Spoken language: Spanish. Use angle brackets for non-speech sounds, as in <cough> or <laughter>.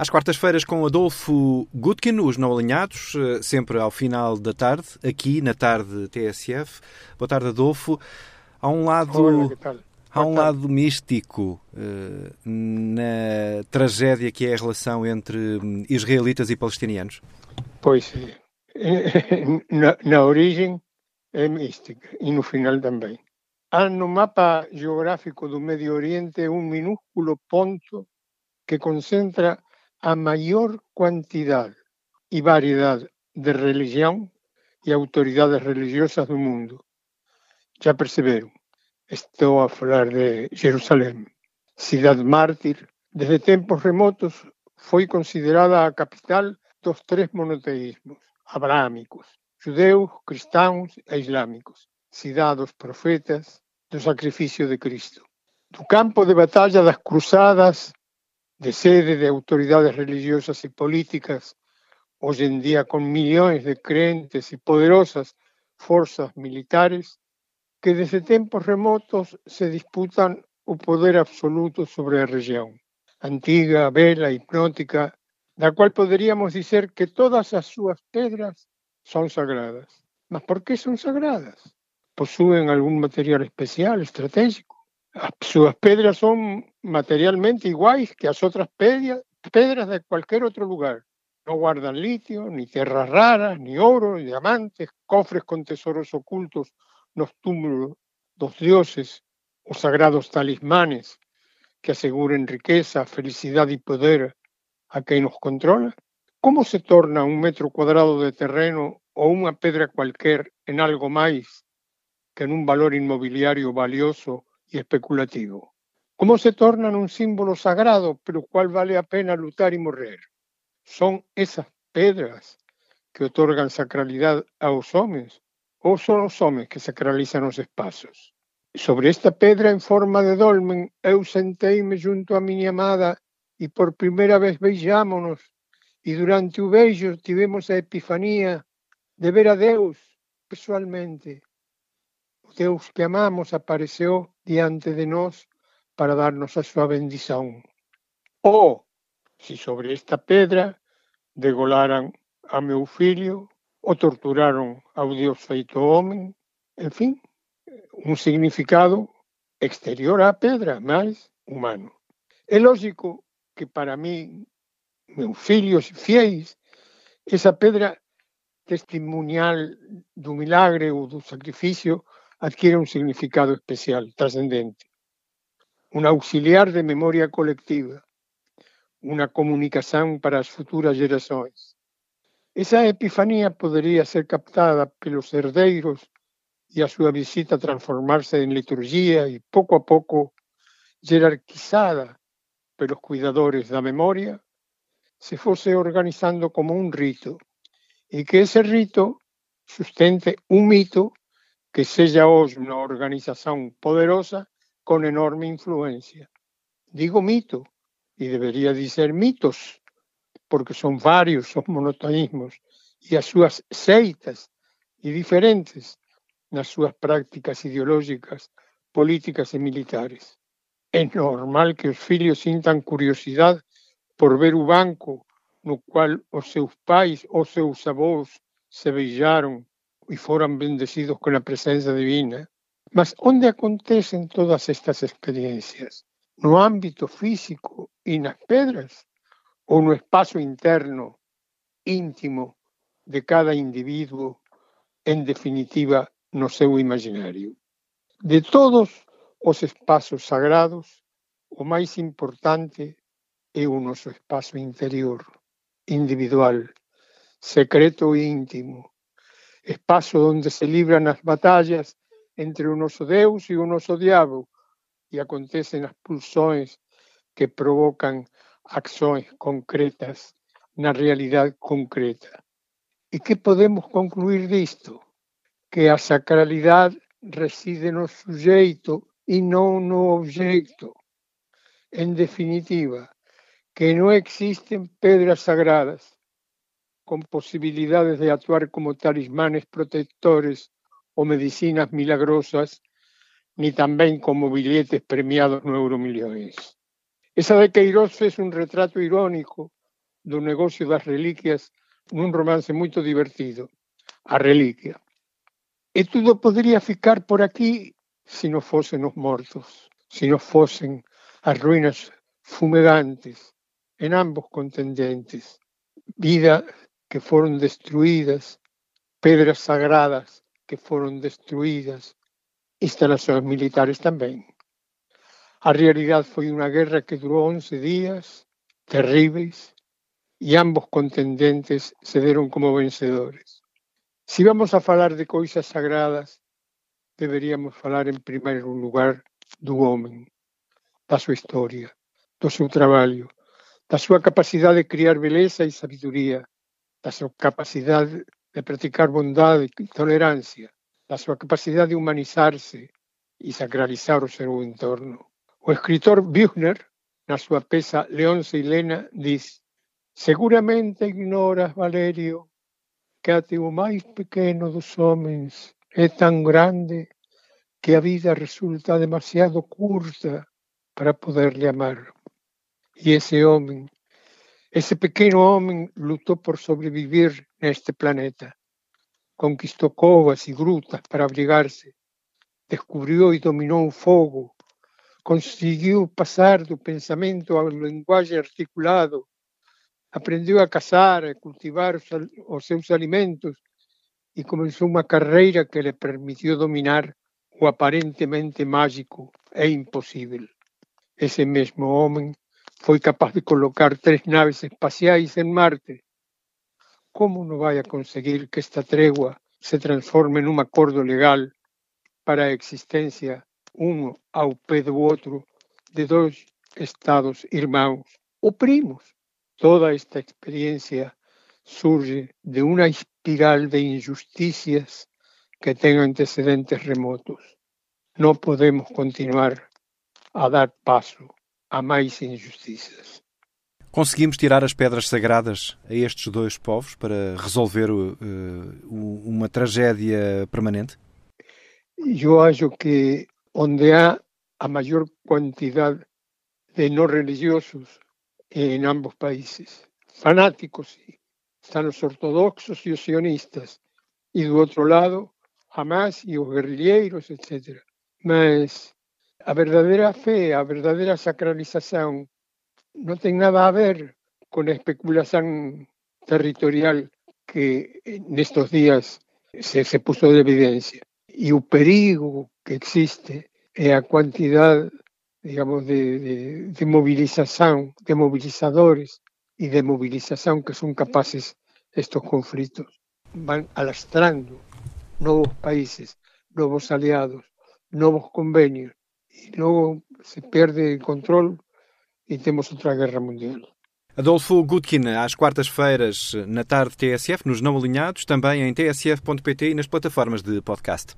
Às quartas-feiras com Adolfo Gutkin, os não alinhados, eh, sempre ao final da tarde, aqui na tarde TSF. Boa tarde, Adolfo. Há um lado, Olá, há um lado místico uh, na tragédia que é a relação entre hum, israelitas e palestinianos. Pois, <laughs> na, na origem é mística e no final também. Há no mapa geográfico do Médio Oriente um minúsculo ponto que concentra a maior quantidade e variedade de religião e autoridades religiosas do mundo. Já perceberam? Estou a falar de Jerusalém, cidade mártir. Desde tempos remotos foi considerada a capital dos três monoteísmos abraâmicos, judeus, cristãos e islâmicos, cidade dos profetas, do sacrifício de Cristo. Do campo de batalha das cruzadas de sede de autoridades religiosas y políticas, hoy en día con millones de creyentes y poderosas fuerzas militares que desde tiempos remotos se disputan o poder absoluto sobre la región. Antiga, vela, hipnótica, la cual podríamos decir que todas as súas pedras son sagradas. ¿Mas por qué son sagradas? ¿Poseen algún material especial, estratégico? Sus pedras son materialmente iguales que las otras pedras de cualquier otro lugar. No guardan litio, ni tierras raras, ni oro, diamantes, cofres con tesoros ocultos, los túmulos los dioses o sagrados talismanes que aseguren riqueza, felicidad y poder a quien nos controla. ¿Cómo se torna un metro cuadrado de terreno o una pedra cualquier en algo más que en un valor inmobiliario valioso y especulativo. ¿Cómo se tornan un símbolo sagrado, pero cual vale a pena luchar y morrer? Son esas pedras que otorgan sacralidad a los hombres o son los hombres que sacralizan los espacios? Sobre esta pedra en forma de dolmen, eu senteime junto a mi amada y por primera vez beijámonos y durante o beijo tivemos a epifanía de ver a Deus personalmente Deus que amamos apareció diante de nós para darnos a súa bendición. Ou, se sobre esta pedra degolaran a meu fillo, o torturaron ao Dios feito homen, en fin, un significado exterior á pedra, máis humano. É lógico que para mí, meus filhos fiéis, esa pedra testimonial do milagre ou do sacrificio adquiere un significado especial, trascendente, un auxiliar de memoria colectiva, una comunicación para las futuras generaciones. Esa epifanía podría ser captada por los herdeiros y a su visita transformarse en liturgia y poco a poco jerarquizada por los cuidadores de la memoria, se fuese organizando como un rito y que ese rito sustente un mito que sea hoy una organización poderosa con enorme influencia. Digo mito, y debería decir mitos, porque son varios, son monoteísmos, y a sus seitas y diferentes las sus prácticas ideológicas, políticas y militares. Es normal que los filhos sintan curiosidad por ver un banco no cual os seus pais ou seus avós se beijaram y fueran bendecidos con la presencia divina. Mas, ¿dónde acontecen todas estas experiencias? ¿No ámbito físico y las pedras? ¿O no espacio interno, íntimo de cada individuo, en definitiva, no seu imaginario? De todos los espacios sagrados, o más importante é o noso espacio interior, individual, secreto e íntimo, espacio donde se libran las batallas entre un oso Deus y un oso diablo y acontecen las pulsiones que provocan acciones concretas la realidad concreta. ¿Y qué podemos concluir de esto? Que la sacralidad reside no sujeto y no no objeto. En definitiva, que no existen pedras sagradas, con posibilidades de actuar como talismanes protectores o medicinas milagrosas, ni también como billetes premiados no. Esa de Queiroz es un retrato irónico do negocio das reliquias num romance muito divertido, A Reliquia. E tudo poderia ficar por aqui se não fossem os mortos, se não fossem as ruínas fumegantes em ambos contendentes, vida que foram destruídas, pedras sagradas que foram destruídas, instalações militares também. A realidade foi uma guerra que durou 11 dias, terríveis, e ambos contendentes se deram como vencedores. Se vamos a falar de coisas sagradas, deveríamos falar em primeiro lugar do homem, da sua história, do seu trabalho, da sua capacidade de criar beleza e sabedoria, da sua capacidade de praticar bondade e tolerância, da sua capacidade de humanizar-se e sacralizar o seu entorno. O escritor Büchner, na sua peça Leonce e Lena, diz Seguramente ignoras, Valerio, que até o mais pequeno dos homens é tão grande que a vida resulta demasiado curta para poderle amar. E esse homem, esse pequeno homem, lutou por sobreviver neste planeta. Conquistou covas e grutas para abrigar-se, descobriu e dominou o fogo, conseguiu passar do pensamento ao linguagem articulado, aprendeu a caçar, a cultivar os, os seus alimentos e começou uma carreira que lhe permitiu dominar o aparentemente mágico e impossível. Esse mesmo homem foi capaz de colocar três naves espaciais em Marte. Como não vai a conseguir que esta trégua se transforme num acordo legal para a existência, um ao pé do outro, de dois estados irmãos ou primos? Toda esta experiencia surge de una espiral de injusticias que tem antecedentes remotos. Não podemos continuar a dar passo a mais injustiças. Conseguimos tirar as pedras sagradas a estes dois povos para resolver uh, uma tragédia permanente? Eu acho que onde há a maior quantidade de não religiosos en ambos países. Fanáticos, sí. Están los ortodoxos y los sionistas. Y do outro lado, Hamas e os guerrilheiros, etc. Mas a verdadeira fé, a verdadeira sacralização não tem nada a ver com a especulação territorial que nestes dias se, se puso de evidência. E o perigo que existe é a quantidade digamos, de, de, de movilización, de movilizadores y de movilización que son capaces estos conflictos. Van alastrando nuevos países, nuevos aliados, nuevos convenios y luego se pierde el control e temos outra guerra mundial. Adolfo Gutkin, às quartas-feiras, na tarde TSF, nos Não Alinhados, também em tsf.pt e nas plataformas de podcast.